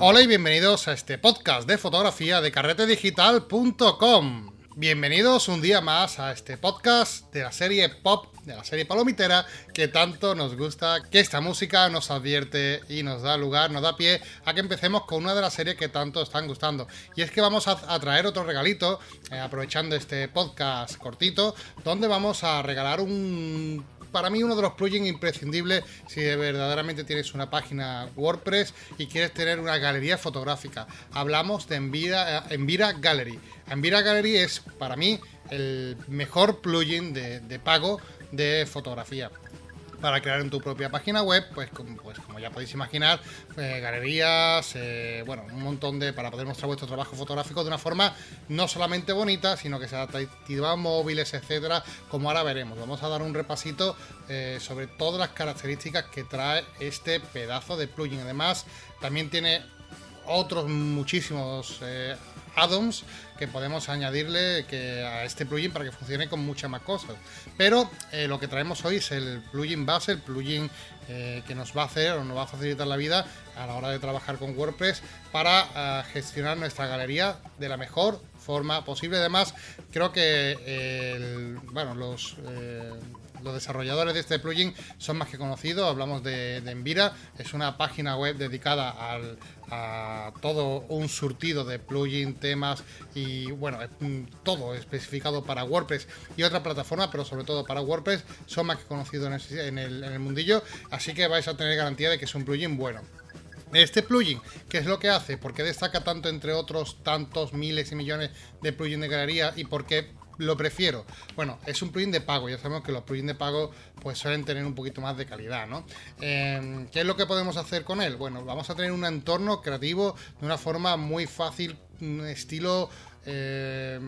Hola y bienvenidos a este podcast de fotografía de carretedigital.com. Bienvenidos un día más a este podcast de la serie pop, de la serie palomitera, que tanto nos gusta, que esta música nos advierte y nos da lugar, nos da pie a que empecemos con una de las series que tanto están gustando. Y es que vamos a, traer otro regalito, eh, aprovechando este podcast cortito, donde vamos a regalar un para mí uno de los plugins imprescindibles si verdaderamente tienes una página WordPress y quieres tener una galería fotográfica. Hablamos de Envira, eh, Envira Gallery. Envira Gallery es para mí el mejor plugin de pago de fotografía para crear en tu propia página web, pues como, pues, como ya podéis imaginar, eh, galerías, eh, bueno, un montón de para poder mostrar vuestro trabajo fotográfico de una forma no solamente bonita, sino que sea atractiva a móviles, etcétera, como ahora veremos. Vamos a dar un repasito eh, sobre todas las características que trae este pedazo de plugin. Además, también tiene otros muchísimos add-ons que podemos añadirle que a este plugin para que funcione con muchas más cosas. Pero eh, lo que traemos hoy es el plugin base, el plugin eh, que nos va a hacer o nos va a facilitar la vida a la hora de trabajar con WordPress para eh, gestionar nuestra galería de la mejor forma posible. Además, creo que bueno, los los desarrolladores de este plugin son más que conocidos. Hablamos de, Envira, es una página web dedicada a todo un surtido de plugin, temas y bueno, todo especificado para WordPress y otra plataforma, pero sobre todo para WordPress. Son más que conocidos en el mundillo, así que vais a tener garantía de que es un plugin bueno. Este plugin, ¿qué es lo que hace? ¿Por qué destaca tanto entre otros tantos miles y millones de plugins de galería? ¿Y por qué lo prefiero. Bueno, es un plugin de pago, ya sabemos que los plugins de pago pues suelen tener un poquito más de calidad, ¿no? Em, ¿Qué es lo que podemos hacer con él? Bueno, vamos a tener un entorno creativo de una forma muy fácil, estilo eh,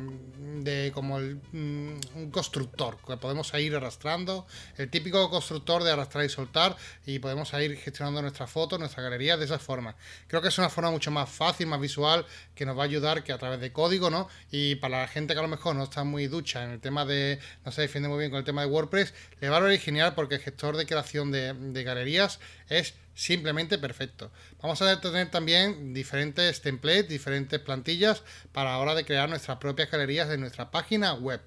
de como mm, un constructor que podemos ir arrastrando, el típico constructor de arrastrar y soltar y podemos ir gestionando nuestra foto, nuestra galería de esa forma. Creo que es una forma mucho más fácil, más visual, que nos va a ayudar que a través de código, ¿no? Y para la gente que a lo mejor no está muy ducha en el tema de, no se defiende muy bien con el tema de WordPress, le va a originar porque el gestor de creación de galerías es simplemente perfecto. Vamos a tener también diferentes templates, diferentes plantillas para la hora de crear nuestras propias galerías de nuestra página web.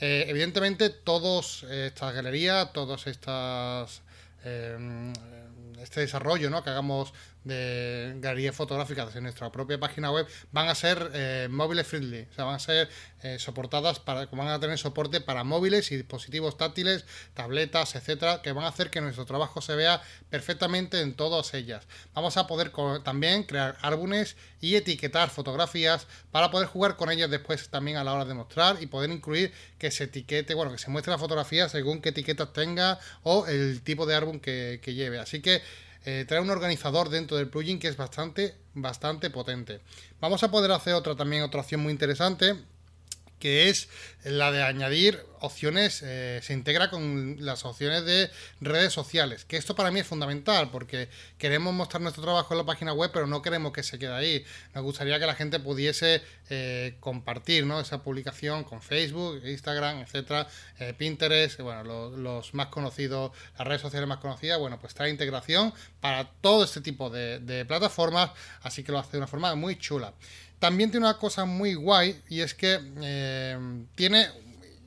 Eh, evidentemente, todas estas galerías, todas estas eh, este desarrollo ¿no? que hagamos de galerías fotográficas en nuestra propia página web van a ser eh, móviles friendly, o sea, van a ser eh, soportadas para, van a tener soporte para móviles y dispositivos táctiles, tabletas, etcétera, que van a hacer que nuestro trabajo se vea perfectamente en todas ellas. Vamos a poder también crear álbumes y etiquetar fotografías para poder jugar con ellas después también a la hora de mostrar y poder incluir que se etiquete, bueno, que se muestre la fotografía según qué etiquetas tenga o el tipo de álbum que, que lleve. Así que eh, trae un organizador dentro del plugin que es bastante, bastante potente. Vamos a poder hacer otra también, otra opción muy interesante, que es la de añadir opciones, eh, se integra con las opciones de redes sociales, que esto para mí es fundamental porque queremos mostrar nuestro trabajo en la página web, pero no queremos que se quede ahí. Nos gustaría que la gente pudiese eh, compartir ¿no? esa publicación con Facebook, Instagram, etcétera, eh, Pinterest, bueno, los, más conocidos, las redes sociales más conocidas, bueno, pues trae integración para todo este tipo de, de plataformas, así que lo hace de una forma muy chula. También tiene una cosa muy guay y es que eh, tiene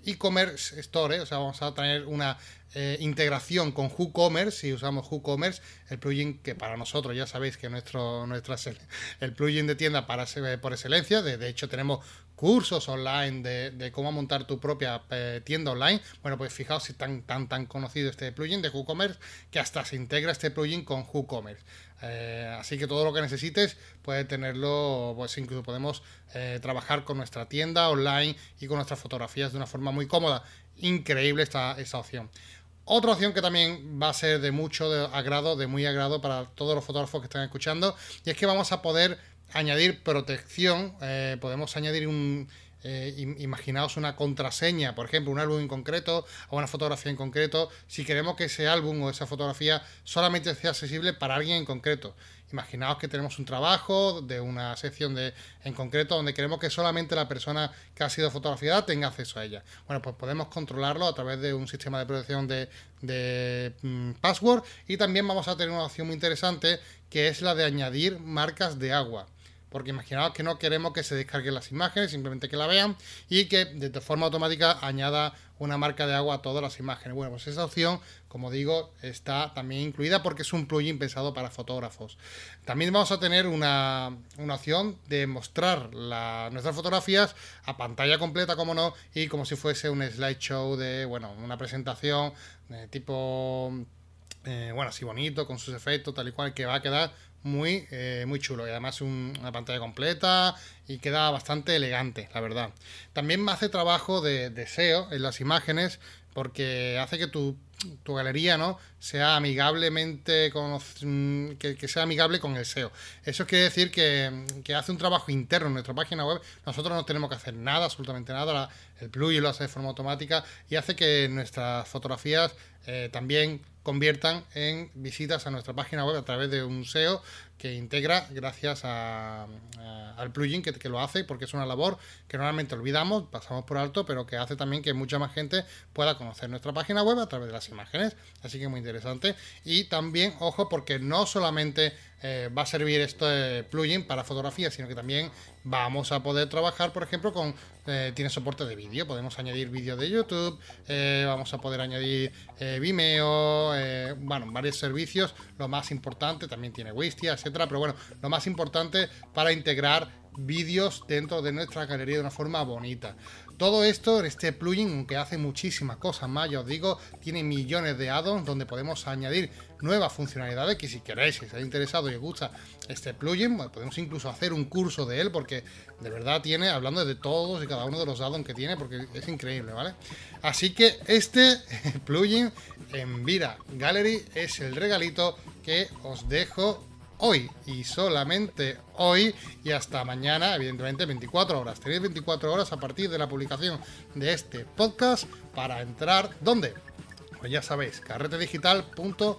e-commerce store, o sea, vamos a tener una eh, integración con WooCommerce, si usamos WooCommerce, el plugin que para nosotros ya sabéis que nuestro nuestra el plugin de tienda para por excelencia, de, hecho tenemos cursos online de, cómo montar tu propia eh, tienda online. Bueno, pues fijaos si tan tan tan conocido este plugin de WooCommerce que hasta se integra este plugin con WooCommerce. Eh, así que todo lo que necesites puede tenerlo, pues incluso podemos trabajar con nuestra tienda online y con nuestras fotografías de una forma muy cómoda. Increíble esta, esta opción. Otra opción que también va a ser de mucho agrado, de muy agrado para todos los fotógrafos que están escuchando, y es que vamos a poder añadir protección, eh, podemos añadir un, eh, imaginaos una contraseña, por ejemplo, un álbum en concreto o una fotografía en concreto, si queremos que ese álbum o esa fotografía solamente sea accesible para alguien en concreto. Imaginaos que tenemos un trabajo de una sección de, en concreto donde queremos que solamente la persona que ha sido fotografiada tenga acceso a ella. Bueno, pues podemos controlarlo a través de un sistema de protección de, mm, password y también vamos a tener una opción muy interesante que es la de añadir marcas de agua porque imaginaos que no queremos que se descarguen las imágenes, simplemente que la vean y que de forma automática añada una marca de agua a todas las imágenes. Bueno, pues esa opción, como digo, está también incluida porque es un plugin pensado para fotógrafos. También vamos a tener una, opción de mostrar nuestras fotografías a pantalla completa, como no, y como si fuese un slideshow de, bueno, una presentación de tipo... Eh, bueno, así bonito, con sus efectos, tal y cual, que va a quedar muy, eh, muy chulo. Y además una pantalla completa y queda bastante elegante, la verdad. También hace trabajo de, SEO en las imágenes porque hace que tu, galería no sea amigablemente mm, que, sea amigable con el SEO. Eso quiere decir que, hace un trabajo interno en nuestra página web. Nosotros no tenemos que hacer nada, absolutamente nada. el plugin lo hace de forma automática y hace que nuestras fotografías eh, también conviertan en visitas a nuestra página web a través de un SEO que integra gracias al plugin que, lo hace, porque es una labor que normalmente olvidamos, pasamos por alto, pero que hace también que mucha más gente pueda conocer nuestra página web a través de las imágenes. Así que muy interesante. Y también, ojo, porque no solamente eh, va a servir este plugin para fotografía, sino que también vamos a poder trabajar, por ejemplo, con eh, tiene soporte de vídeo, podemos añadir vídeos de YouTube, eh, vamos a poder añadir Vimeo, bueno, varios servicios. Lo más importante también tiene Wistia, etcétera, pero bueno, lo más importante para integrar vídeos dentro de nuestra galería de una forma bonita. Todo esto en este plugin, aunque hace muchísimas cosas más, ya os digo, tiene millones de add-ons donde podemos añadir nuevas funcionalidades que si queréis, si os ha interesado y os gusta este plugin, podemos incluso hacer un curso de él porque de verdad tiene, hablando de todos y cada uno de los add-ons que tiene, porque es increíble, ¿vale? Así que este plugin en Vira Gallery es el regalito que os dejo hoy y solamente hoy y hasta mañana, evidentemente 24 horas. Tenéis 24 horas a partir de la publicación de este podcast para entrar, ¿dónde? Pues ya sabéis, carretedigital.com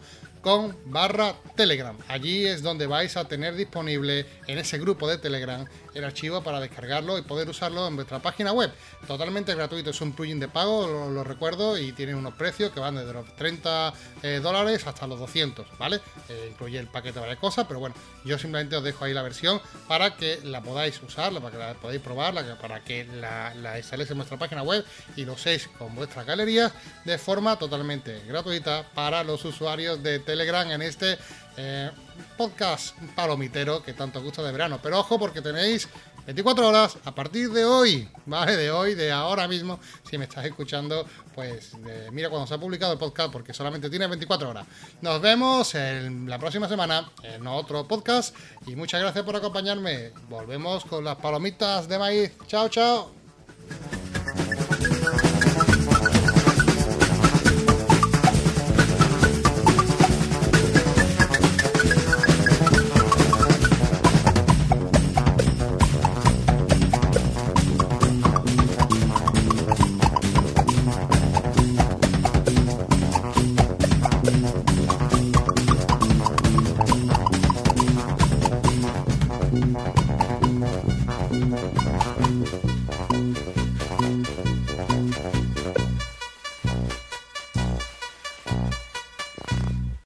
barra Telegram. Allí es donde vais a tener disponible en ese grupo de Telegram el archivo para descargarlo y poder usarlo en vuestra página web. Totalmente gratuito, es un plugin de pago, lo, recuerdo, y tiene unos precios que van desde los 30 eh, dólares hasta los 200, ¿vale? Eh, incluye el paquete de varias cosas, pero bueno, yo simplemente os dejo ahí la versión para que la podáis usar, para que la podáis probar, para que la, la instaléis en vuestra página web y lo uséis con vuestras galerías de forma totalmente gratuita para los usuarios de Telegram en este eh, podcast palomitero que tanto gusta de verano. Pero ojo porque tenéis 24 horas a partir de hoy, ¿vale? De hoy, de ahora mismo, si me estás escuchando, pues mira cuando se ha publicado el podcast porque solamente tiene 24 horas. Nos vemos en la próxima semana en otro podcast y muchas gracias por acompañarme. Volvemos con las palomitas de maíz. Chao, chao.